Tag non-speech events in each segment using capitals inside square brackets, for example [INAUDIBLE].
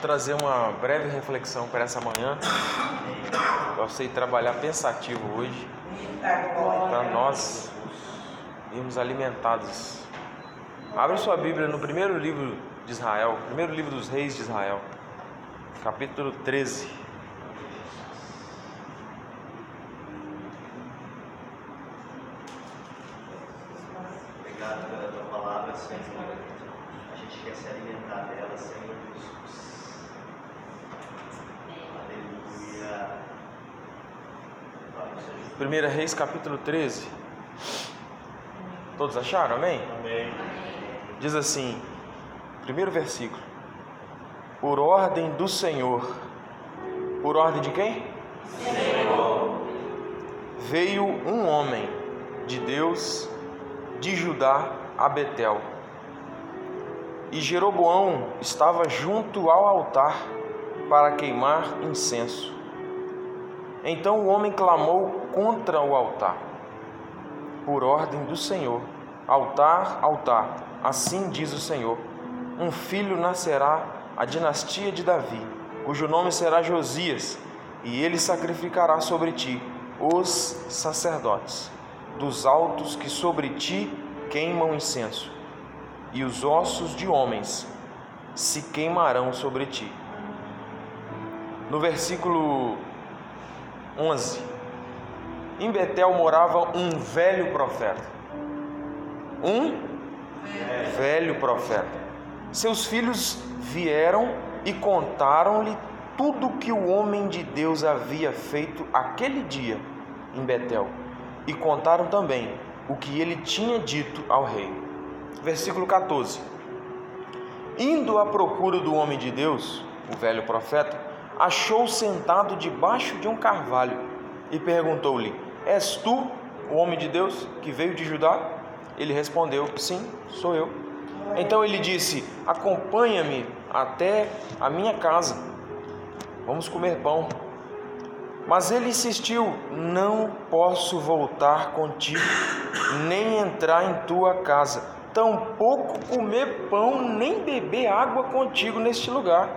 trazer uma breve reflexão para essa manhã. Eu sei trabalhar pensativo hoje, para nós irmos alimentados. Abre sua Bíblia no primeiro livro de Israel, primeiro livro dos reis de Israel, capítulo 13. Primeira Reis, capítulo 13. Todos acharam? Amém? Amém. Diz assim, primeiro versículo. Por ordem do Senhor. Por ordem de quem? Senhor. Veio um homem de Deus de Judá a Betel. E Jeroboão estava junto ao altar para queimar incenso. Então o homem clamou contra o altar, por ordem do Senhor: Altar, altar, assim diz o Senhor: Um filho nascerá à dinastia de Davi, cujo nome será Josias, e ele sacrificará sobre ti os sacerdotes, dos altos que sobre ti queimam incenso, e os ossos de homens se queimarão sobre ti. No versículo 11. Em Betel morava um velho profeta. Um velho profeta. Seus filhos vieram e contaram-lhe tudo que o homem de Deus havia feito aquele dia em Betel. E contaram também o que ele tinha dito ao rei. Versículo 14. Indo à procura do homem de Deus, o velho profeta, achou sentado debaixo de um carvalho e perguntou-lhe: És tu o homem de Deus que veio de Judá? Ele respondeu: Sim, sou eu. Então ele disse: Acompanha-me até a minha casa. Vamos comer pão. Mas ele insistiu: Não posso voltar contigo, nem entrar em tua casa, tampouco comer pão, nem beber água contigo neste lugar,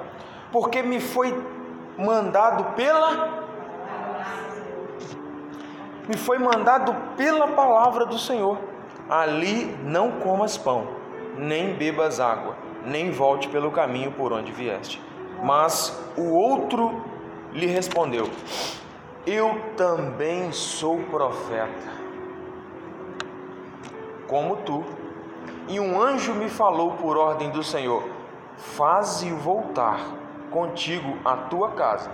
porque me foi mandado pela me foi mandado pela palavra do Senhor. Ali não comas pão, nem bebas água, nem volte pelo caminho por onde vieste. Mas o outro lhe respondeu: Eu também sou profeta, como tu. E um anjo me falou por ordem do Senhor: Faze-o voltar contigo à tua casa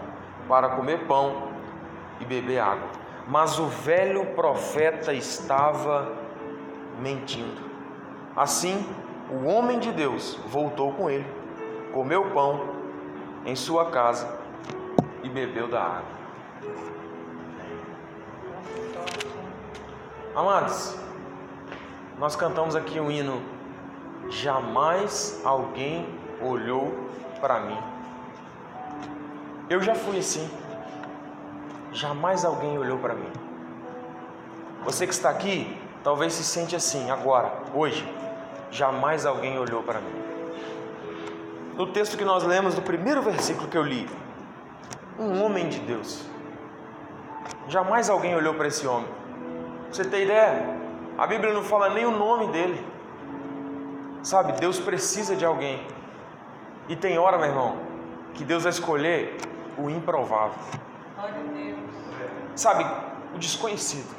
para comer pão e beber água. Mas o velho profeta estava mentindo. Assim, o homem de Deus voltou com ele, comeu pão em sua casa e bebeu da água. Amados, nós cantamos aqui um hino. Jamais alguém olhou para mim. Eu já fui assim. Jamais alguém olhou para mim. Você que está aqui, talvez se sente assim agora, hoje. Jamais alguém olhou para mim. No texto que nós lemos, no primeiro versículo que eu li, um homem de Deus. Jamais alguém olhou para esse homem. Você tem ideia? A Bíblia não fala nem o nome dele. Sabe, Deus precisa de alguém. E tem hora, meu irmão, que Deus vai escolher o improvável. Sabe, o desconhecido.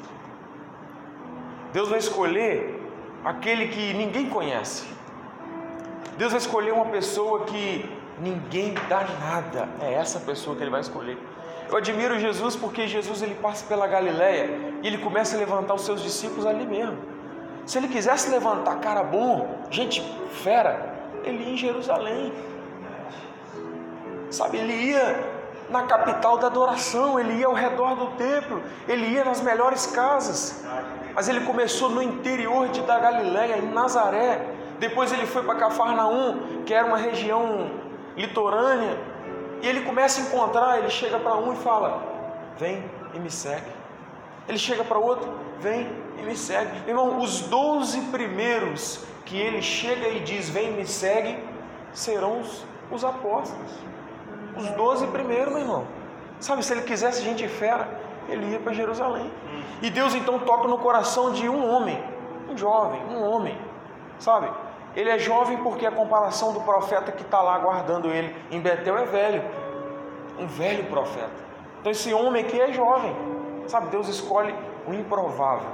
Deus vai escolher aquele que ninguém conhece. Deus vai escolher uma pessoa que ninguém dá nada. É essa pessoa que ele vai escolher. Eu admiro Jesus porque Jesus ele passa pela Galileia e ele começa a levantar os seus discípulos ali mesmo. Se ele quisesse levantar cara bom, gente fera, ele ia em Jerusalém. Sabe, ele ia na capital da adoração, ele ia ao redor do templo, ele ia nas melhores casas. Mas ele começou no interior de da Galiléia, em Nazaré. Depois ele foi para Cafarnaum, que era uma região litorânea. E ele começa a encontrar, ele chega para um e fala: Vem e me segue. Ele chega para outro, vem e me segue. Irmão, os doze primeiros que ele chega e diz: Vem e me segue, serão os Os apóstolos. Os doze primeiros, meu irmão. Sabe, se ele quisesse gente fera, ele ia para Jerusalém. E Deus então toca no coração de um homem, um jovem, um homem, sabe? Ele é jovem porque a comparação do profeta que está lá guardando ele em Betel é velho, um velho profeta. Então esse homem aqui é jovem, sabe? Deus escolhe o improvável.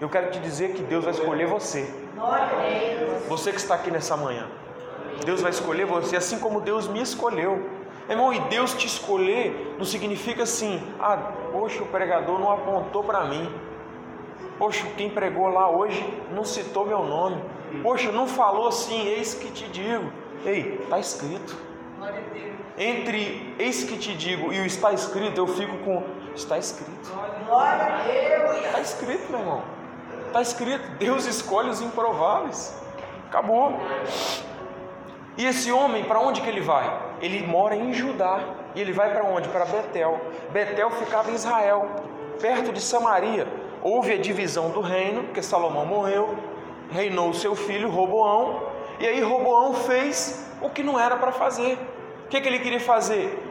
Eu quero te dizer que Deus vai escolher você. Você que está aqui nessa manhã. Deus vai escolher você, assim como Deus me escolheu. Irmão, e Deus te escolher não significa assim, ah, poxa, o pregador não apontou para mim. Poxa, quem pregou lá hoje não citou meu nome. Poxa, não falou assim, eis que te digo. Ei, está escrito. Entre eis que te digo e o está escrito, eu fico com está escrito. Está escrito, meu irmão. Está escrito. Deus escolhe os improváveis. Acabou. E esse homem, para onde que ele vai? Ele mora em Judá. E ele vai para onde? Para Betel. Betel ficava em Israel, perto de Samaria. Houve a divisão do reino, porque Salomão morreu, reinou seu filho Roboão, e aí Roboão fez o que não era para fazer. O que, que ele queria fazer?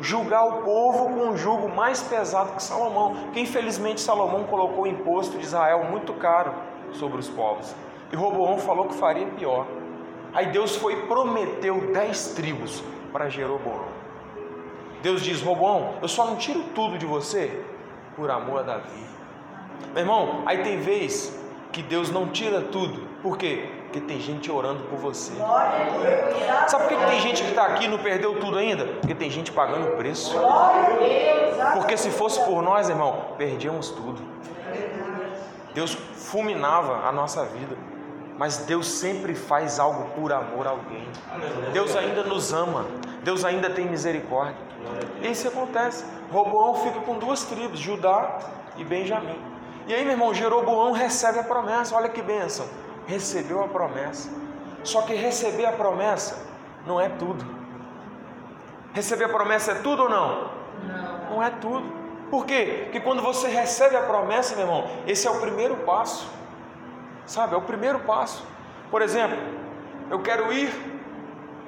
Julgar o povo com um jugo mais pesado que Salomão, que infelizmente Salomão colocou o imposto de Israel muito caro sobre os povos. E Roboão falou que faria pior. Aí Deus foi e prometeu dez tribos para Jeroboão. Deus diz: Roboão, eu só não tiro tudo de você por amor a Davi. Meu irmão, aí tem vez que Deus não tira tudo. Por quê? Porque tem gente orando por você. Sabe por que tem gente que está aqui e não perdeu tudo ainda? Porque tem gente pagando preço. Porque se fosse por nós, irmão, perdíamos tudo. Deus fulminava a nossa vida mas Deus sempre faz algo por amor a alguém. Deus ainda nos ama, Deus ainda tem misericórdia. E isso acontece. Roboão fica com duas tribos, Judá e Benjamim. E aí, meu irmão, Jeroboão recebe a promessa. Olha que bênção. Recebeu a promessa. Só que receber a promessa não é tudo. Receber a promessa é tudo ou não? Não. Não é tudo. Por quê? Porque quando você recebe a promessa, meu irmão, esse é o primeiro passo. Sabe, é o primeiro passo. Por exemplo, eu quero ir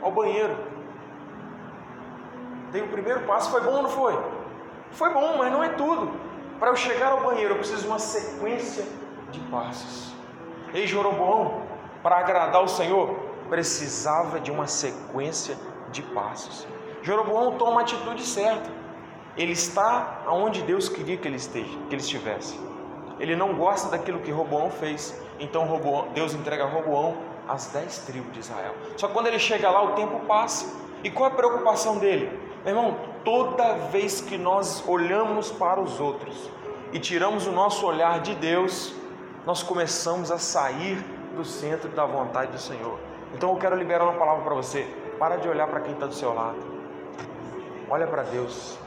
ao banheiro. Dei o primeiro passo, foi bom ou não foi? Foi bom, mas não é tudo. Para eu chegar ao banheiro, eu preciso de uma sequência de passos. Ei, Jeroboão, para agradar o Senhor, precisava de uma sequência de passos. Jeroboão toma a atitude certa. Ele está aonde Deus queria que ele esteja, que ele estivesse. Ele não gosta daquilo que Roboão fez. Então Roboão, Deus entrega a Roboão as dez tribos de Israel. Só que quando ele chega lá, o tempo passa. E qual é a preocupação dele? Meu irmão, toda vez que nós olhamos para os outros e tiramos o nosso olhar de Deus, nós começamos a sair do centro da vontade do Senhor. Então eu quero liberar uma palavra para você. Para de olhar para quem está do seu lado. Olha para Deus.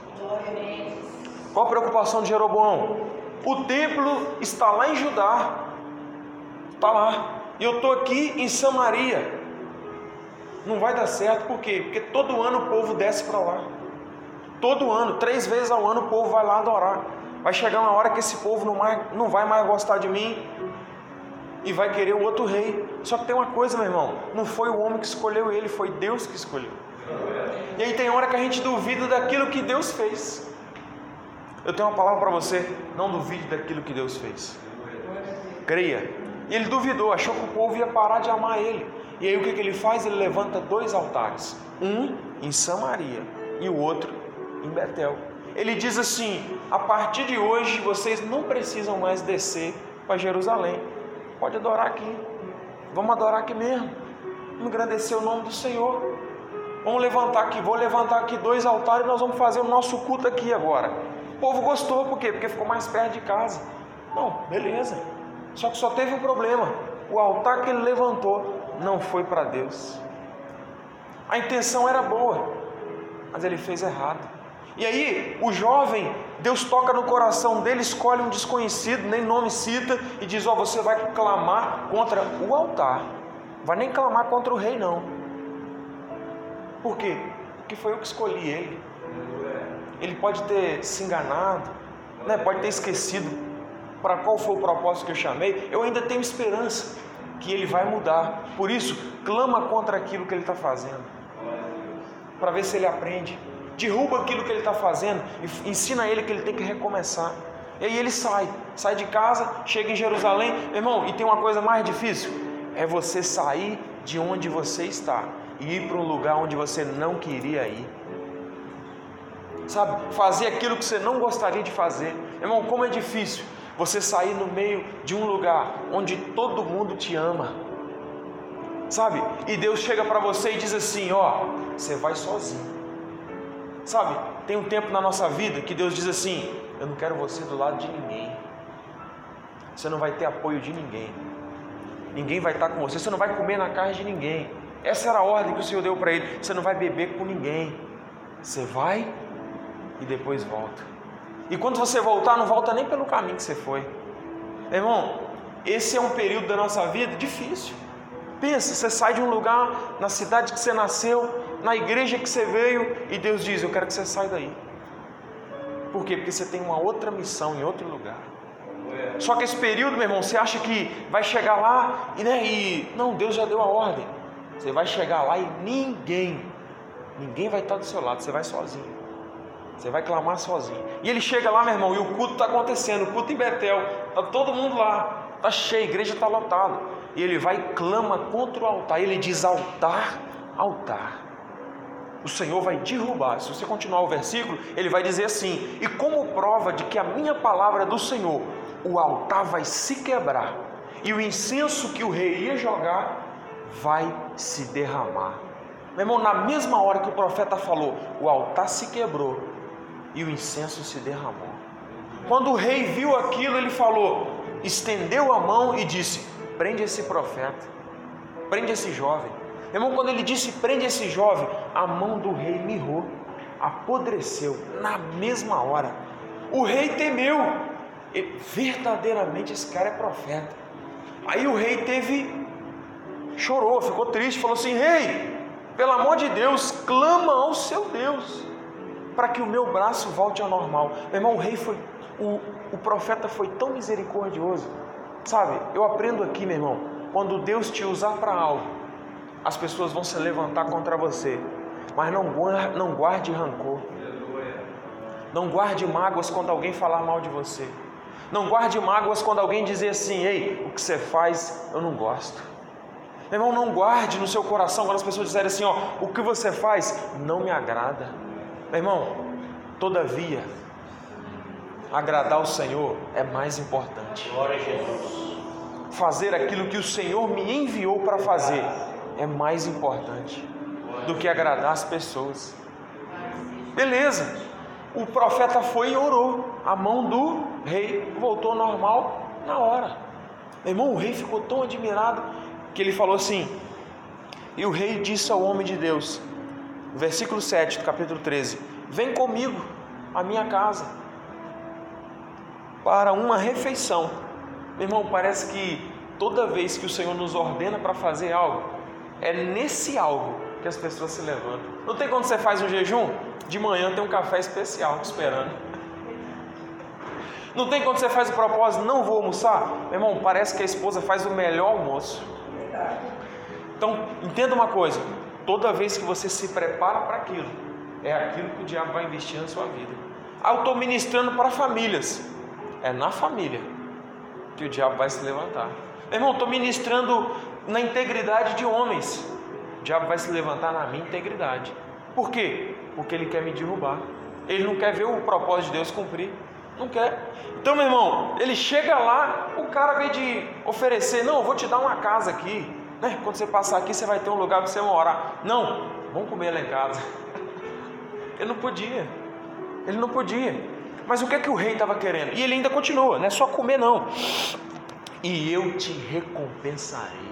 Qual a preocupação de Jeroboão? O templo está lá em Judá, está lá. E eu estou aqui em Samaria. Não vai dar certo, por quê? Porque todo ano o povo desce para lá. Todo ano, três vezes ao ano o povo vai lá adorar. Vai chegar uma hora que esse povo não, mais, não vai mais gostar de mim e vai querer o outro rei. Só que tem uma coisa, meu irmão: não foi o homem que escolheu ele, foi Deus que escolheu. E aí tem hora que a gente duvida daquilo que Deus fez. Eu tenho uma palavra para você: não duvide daquilo que Deus fez. Creia. E ele duvidou, achou que o povo ia parar de amar ele. E aí o que, que ele faz? Ele levanta dois altares: um em Samaria e o outro em Betel. Ele diz assim: a partir de hoje vocês não precisam mais descer para Jerusalém. Pode adorar aqui. Vamos adorar aqui mesmo. Vamos engrandecer o nome do Senhor. Vamos levantar aqui, vou levantar aqui dois altares e nós vamos fazer o nosso culto aqui agora. O povo gostou, por quê? Porque ficou mais perto de casa. Não, beleza. Só que só teve um problema. O altar que ele levantou não foi para Deus. A intenção era boa, mas ele fez errado. E aí, o jovem, Deus toca no coração dele, escolhe um desconhecido, nem nome cita, e diz: Ó, oh, você vai clamar contra o altar. Vai nem clamar contra o rei, não. Por quê? Porque foi eu que escolhi ele ele pode ter se enganado, né? pode ter esquecido para qual foi o propósito que eu chamei. Eu ainda tenho esperança que ele vai mudar. Por isso, clama contra aquilo que ele está fazendo. para ver se ele aprende. Derruba aquilo que ele está fazendo e ensina ele que ele tem que recomeçar. E aí ele sai, sai de casa, chega em Jerusalém, irmão, e tem uma coisa mais difícil: é você sair de onde você está e ir para um lugar onde você não queria ir. Sabe, fazer aquilo que você não gostaria de fazer. Irmão, como é difícil você sair no meio de um lugar onde todo mundo te ama. Sabe? E Deus chega para você e diz assim: Ó, você vai sozinho. Sabe? Tem um tempo na nossa vida que Deus diz assim: Eu não quero você do lado de ninguém. Você não vai ter apoio de ninguém. Ninguém vai estar com você. Você não vai comer na casa de ninguém. Essa era a ordem que o Senhor deu para ele. Você não vai beber com ninguém. Você vai e depois volta. E quando você voltar, não volta nem pelo caminho que você foi. Irmão, esse é um período da nossa vida difícil. Pensa, você sai de um lugar, na cidade que você nasceu, na igreja que você veio, e Deus diz: Eu quero que você saia daí. Por quê? Porque você tem uma outra missão em outro lugar. Só que esse período, meu irmão, você acha que vai chegar lá e, né, e não, Deus já deu a ordem. Você vai chegar lá e ninguém, ninguém vai estar do seu lado, você vai sozinho. Você vai clamar sozinho. E ele chega lá, meu irmão, e o culto está acontecendo, o culto em Betel, está todo mundo lá, está cheio, a igreja está lotada. E ele vai e clama contra o altar. Ele diz: altar, altar. O Senhor vai derrubar. Se você continuar o versículo, ele vai dizer assim: E como prova de que a minha palavra é do Senhor, o altar vai se quebrar, e o incenso que o rei ia jogar vai se derramar. Meu irmão, na mesma hora que o profeta falou, o altar se quebrou e o incenso se derramou. Quando o rei viu aquilo, ele falou, estendeu a mão e disse: Prende esse profeta, prende esse jovem. Irmão, quando ele disse prende esse jovem, a mão do rei mirrou, apodreceu na mesma hora. O rei temeu, verdadeiramente esse cara é profeta. Aí o rei teve, chorou, ficou triste, falou assim: Rei, pelo amor de Deus, clama ao seu Deus para que o meu braço volte ao normal. Meu irmão, o rei foi, o, o profeta foi tão misericordioso. Sabe, eu aprendo aqui, meu irmão, quando Deus te usar para algo, as pessoas vão se levantar contra você, mas não não guarde rancor. Não guarde mágoas quando alguém falar mal de você. Não guarde mágoas quando alguém dizer assim: ei, o que você faz eu não gosto. Meu irmão, não guarde no seu coração quando as pessoas disserem assim: ó, o que você faz não me agrada. Meu irmão, todavia, agradar o Senhor é mais importante. Glória a Jesus. Fazer aquilo que o Senhor me enviou para fazer é mais importante do que agradar as pessoas. Beleza, o profeta foi e orou, a mão do rei voltou normal na hora. Meu irmão, o rei ficou tão admirado que ele falou assim: E o rei disse ao homem de Deus: versículo 7 do capítulo 13: Vem comigo à minha casa para uma refeição. Meu irmão, parece que toda vez que o Senhor nos ordena para fazer algo, é nesse algo que as pessoas se levantam. Não tem quando você faz um jejum? De manhã tem um café especial esperando. Não tem quando você faz o propósito, não vou almoçar? Meu irmão, parece que a esposa faz o melhor almoço. Então, entenda uma coisa: Toda vez que você se prepara para aquilo, é aquilo que o diabo vai investir na sua vida. Ah, eu estou ministrando para famílias. É na família que o diabo vai se levantar. Meu irmão, estou ministrando na integridade de homens. O diabo vai se levantar na minha integridade. Por quê? Porque ele quer me derrubar. Ele não quer ver o propósito de Deus cumprir. Não quer. Então, meu irmão, ele chega lá, o cara vem de oferecer, não, eu vou te dar uma casa aqui. Né? Quando você passar aqui, você vai ter um lugar para você morar. Não, vamos comer lá em casa. [LAUGHS] Ele não podia. Ele não podia. Mas o que é que o rei estava querendo? E ele ainda continua, não é só comer não. E eu te recompensarei.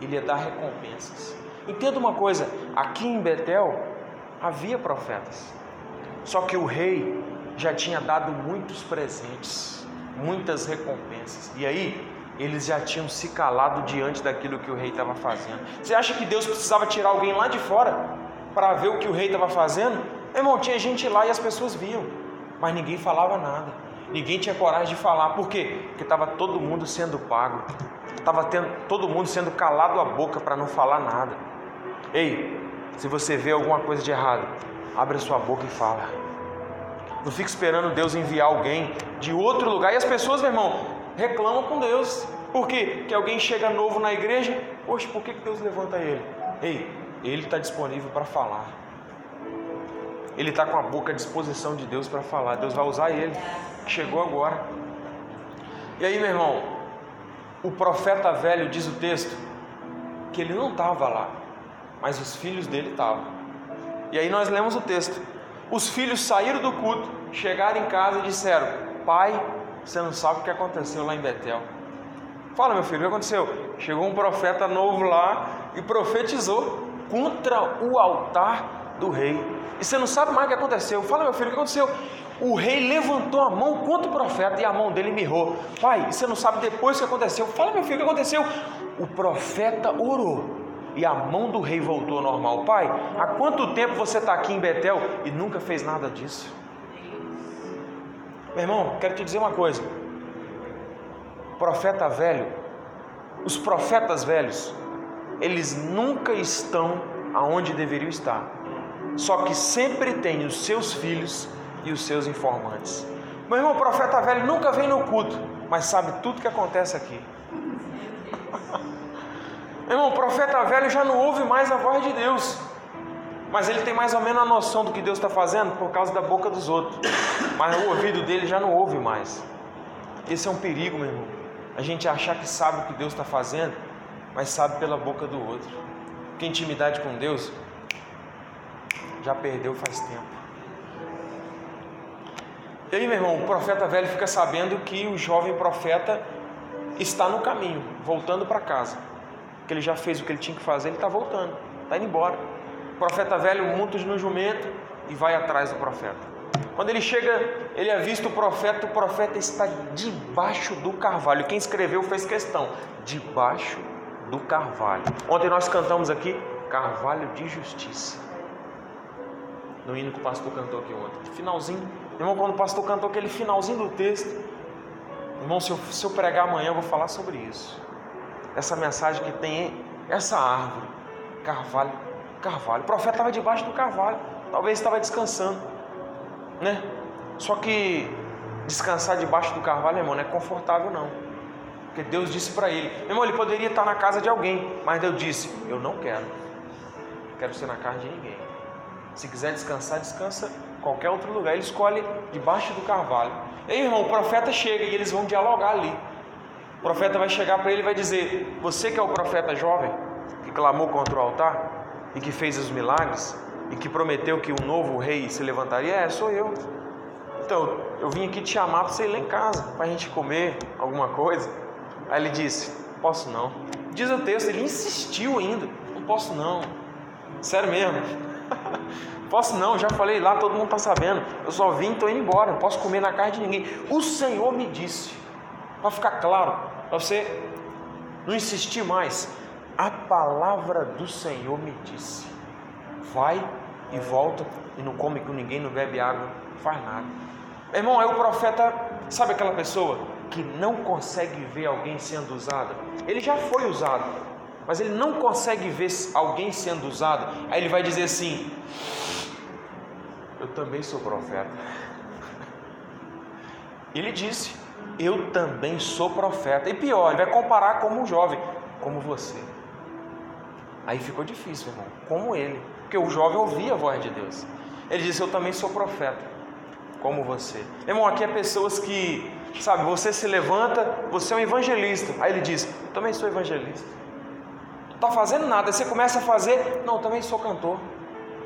Ele ia dar recompensas. Entenda uma coisa, aqui em Betel havia profetas. Só que o rei já tinha dado muitos presentes, muitas recompensas. E aí, eles já tinham se calado diante daquilo que o rei estava fazendo. Você acha que Deus precisava tirar alguém lá de fora para ver o que o rei estava fazendo? Meu irmão, tinha gente lá e as pessoas viam, mas ninguém falava nada. Ninguém tinha coragem de falar. Por quê? Porque estava todo mundo sendo pago. Estava todo mundo sendo calado a boca para não falar nada. Ei, Se você vê alguma coisa de errado, abre a sua boca e fala. Não fique esperando Deus enviar alguém de outro lugar. E as pessoas, meu irmão, reclamam com Deus. Por quê? Que alguém chega novo na igreja, poxa, por que Deus levanta ele? Ei, ele está disponível para falar. Ele está com a boca à disposição de Deus para falar. Deus vai usar ele. Chegou agora. E aí, meu irmão, o profeta velho diz o texto que ele não estava lá, mas os filhos dele estavam. E aí nós lemos o texto. Os filhos saíram do culto, chegaram em casa e disseram: Pai, você não sabe o que aconteceu lá em Betel. Fala, meu filho, o que aconteceu? Chegou um profeta novo lá e profetizou contra o altar do rei. E você não sabe mais o que aconteceu. Fala, meu filho, o que aconteceu? O rei levantou a mão contra o profeta e a mão dele mirrou. Pai, você não sabe depois o que aconteceu. Fala, meu filho, o que aconteceu? O profeta orou e a mão do rei voltou ao normal. Pai, há quanto tempo você está aqui em Betel e nunca fez nada disso? Meu irmão, quero te dizer uma coisa. Profeta velho, os profetas velhos, eles nunca estão aonde deveriam estar. Só que sempre tem os seus filhos e os seus informantes. Meu irmão, profeta velho nunca vem no culto, mas sabe tudo que acontece aqui. [LAUGHS] Meu irmão, profeta velho já não ouve mais a voz de Deus, mas ele tem mais ou menos a noção do que Deus está fazendo por causa da boca dos outros, mas o ouvido dele já não ouve mais. Esse é um perigo, meu irmão. A gente achar que sabe o que Deus está fazendo, mas sabe pela boca do outro. Porque intimidade com Deus já perdeu faz tempo. E aí, meu irmão, o profeta velho fica sabendo que o jovem profeta está no caminho, voltando para casa. Que ele já fez o que ele tinha que fazer, ele está voltando, está indo embora. Profeta velho monta no jumento e vai atrás do profeta. Quando ele chega, ele avista o profeta, o profeta está debaixo do carvalho. Quem escreveu fez questão, debaixo do carvalho. Ontem nós cantamos aqui, carvalho de justiça. No hino que o pastor cantou aqui ontem. Finalzinho, irmão, quando o pastor cantou aquele finalzinho do texto, irmão, se eu, se eu pregar amanhã, eu vou falar sobre isso. Essa mensagem que tem essa árvore, carvalho, carvalho. O profeta estava debaixo do carvalho, talvez estava descansando, né? Só que descansar debaixo do carvalho, irmão, não é confortável não. Porque Deus disse para ele, meu irmão, ele poderia estar na casa de alguém, mas Deus disse, eu não quero. Quero ser na casa de ninguém. Se quiser descansar, descansa qualquer outro lugar. Ele escolhe debaixo do carvalho. E aí, irmão, o profeta chega e eles vão dialogar ali. O profeta vai chegar para ele e vai dizer: Você que é o profeta jovem, que clamou contra o altar e que fez os milagres e que prometeu que um novo rei se levantaria, é, sou eu. Então, eu vim aqui te chamar para você ir lá em casa, para a gente comer alguma coisa. Aí ele disse: Posso não. Diz o texto, ele insistiu ainda: Não posso não. Sério mesmo. [LAUGHS] Posso não, já falei lá, todo mundo está sabendo. Eu só vim, estou indo embora, não posso comer na casa de ninguém. O Senhor me disse, para ficar claro, para você não insistir mais. A palavra do Senhor me disse: vai e volta e não come com ninguém, não bebe água, faz nada. Irmão, aí o profeta, sabe aquela pessoa que não consegue ver alguém sendo usado? Ele já foi usado, mas ele não consegue ver alguém sendo usado. Aí ele vai dizer assim: Eu também sou profeta. [LAUGHS] Ele disse: Eu também sou profeta. E pior, ele vai comparar como um jovem, como você. Aí ficou difícil, irmão, como ele, porque o jovem ouvia a voz de Deus. Ele disse: Eu também sou profeta, como você. Irmão, aqui é pessoas que, sabe, você se levanta, você é um evangelista. Aí ele diz: Eu também sou evangelista. Não está fazendo nada. Aí você começa a fazer: Não, eu também sou cantor.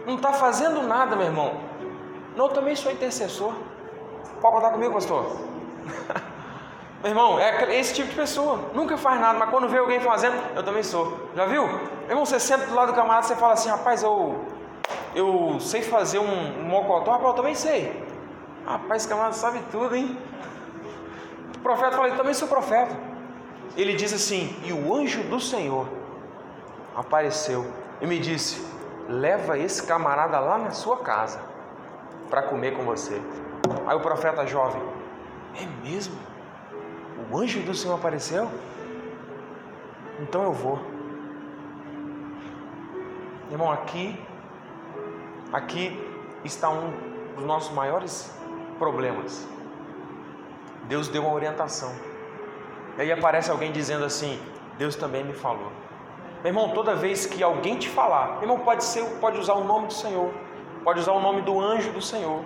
Não está fazendo nada, meu irmão. Não, eu também sou intercessor. Pode contar comigo, pastor? [LAUGHS] Meu irmão, é esse tipo de pessoa. Nunca faz nada, mas quando vê alguém fazendo, eu também sou. Já viu? Meu irmão, você senta do lado do camarada você fala assim, rapaz, eu, eu sei fazer um, um mocotó, rapaz, eu também sei. Rapaz, esse camarada sabe tudo, hein? O profeta fala, eu também sou profeta. Ele diz assim, e o anjo do Senhor apareceu e me disse, leva esse camarada lá na sua casa para comer com você. Aí o profeta jovem, é mesmo? O anjo do Senhor apareceu? Então eu vou. Irmão, aqui Aqui está um dos nossos maiores problemas. Deus deu uma orientação. E aí aparece alguém dizendo assim: Deus também me falou. Meu irmão, toda vez que alguém te falar, irmão, pode ser, pode usar o nome do Senhor, pode usar o nome do anjo do Senhor,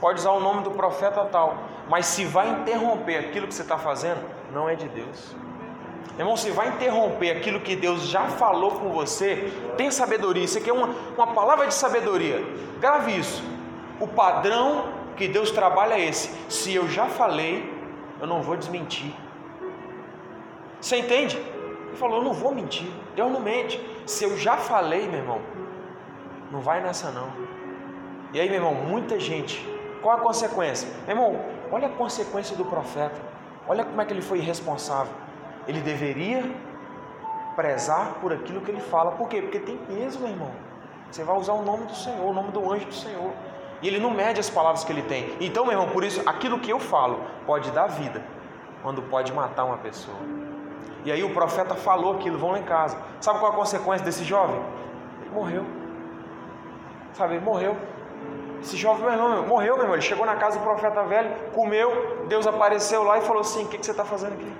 pode usar o nome do profeta tal, mas se vai interromper aquilo que você está fazendo, não é de Deus. Irmão, se vai interromper aquilo que Deus já falou com você, tem sabedoria. Isso aqui é uma, uma palavra de sabedoria. Grave isso. O padrão que Deus trabalha é esse. Se eu já falei, eu não vou desmentir. Você entende? Ele falou: Eu não vou mentir. Deus não mente. Se eu já falei, meu irmão, não vai nessa não. E aí, meu irmão, muita gente. Qual a consequência? Meu irmão, olha a consequência do profeta. Olha como é que ele foi irresponsável. Ele deveria prezar por aquilo que ele fala. Por quê? Porque tem peso, meu irmão. Você vai usar o nome do Senhor, o nome do anjo do Senhor. E ele não mede as palavras que ele tem. Então, meu irmão, por isso, aquilo que eu falo pode dar vida, quando pode matar uma pessoa. E aí o profeta falou aquilo, vão lá em casa. Sabe qual a consequência desse jovem? Ele morreu. Sabe, ele morreu. Esse jovem, meu irmão, morreu, meu irmão. Ele chegou na casa do profeta velho, comeu, Deus apareceu lá e falou assim: O que, que você está fazendo aqui?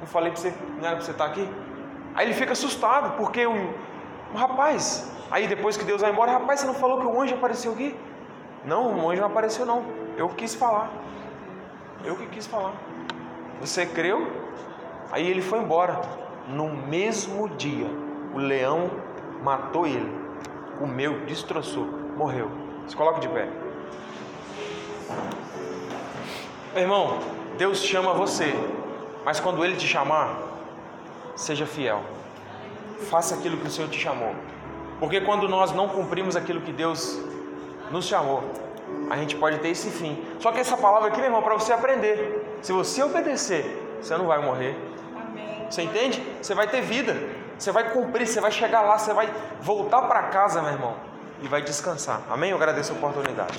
Eu falei para você, não era para você estar tá aqui? Aí ele fica assustado, porque o, o rapaz, aí depois que Deus vai embora, rapaz, você não falou que o anjo apareceu aqui? Não, o anjo não apareceu, não. Eu quis falar. Eu que quis falar. Você creu? Aí ele foi embora. No mesmo dia, o leão matou ele, comeu, destroçou, morreu. Se coloque de pé. Meu irmão, Deus chama você, mas quando Ele te chamar, seja fiel. Faça aquilo que o Senhor te chamou. Porque quando nós não cumprimos aquilo que Deus nos chamou, a gente pode ter esse fim. Só que essa palavra aqui, meu irmão, para você aprender. Se você obedecer, você não vai morrer, você entende? Você vai ter vida. Você vai cumprir, você vai chegar lá, você vai voltar para casa, meu irmão, e vai descansar. Amém? Eu agradeço a oportunidade.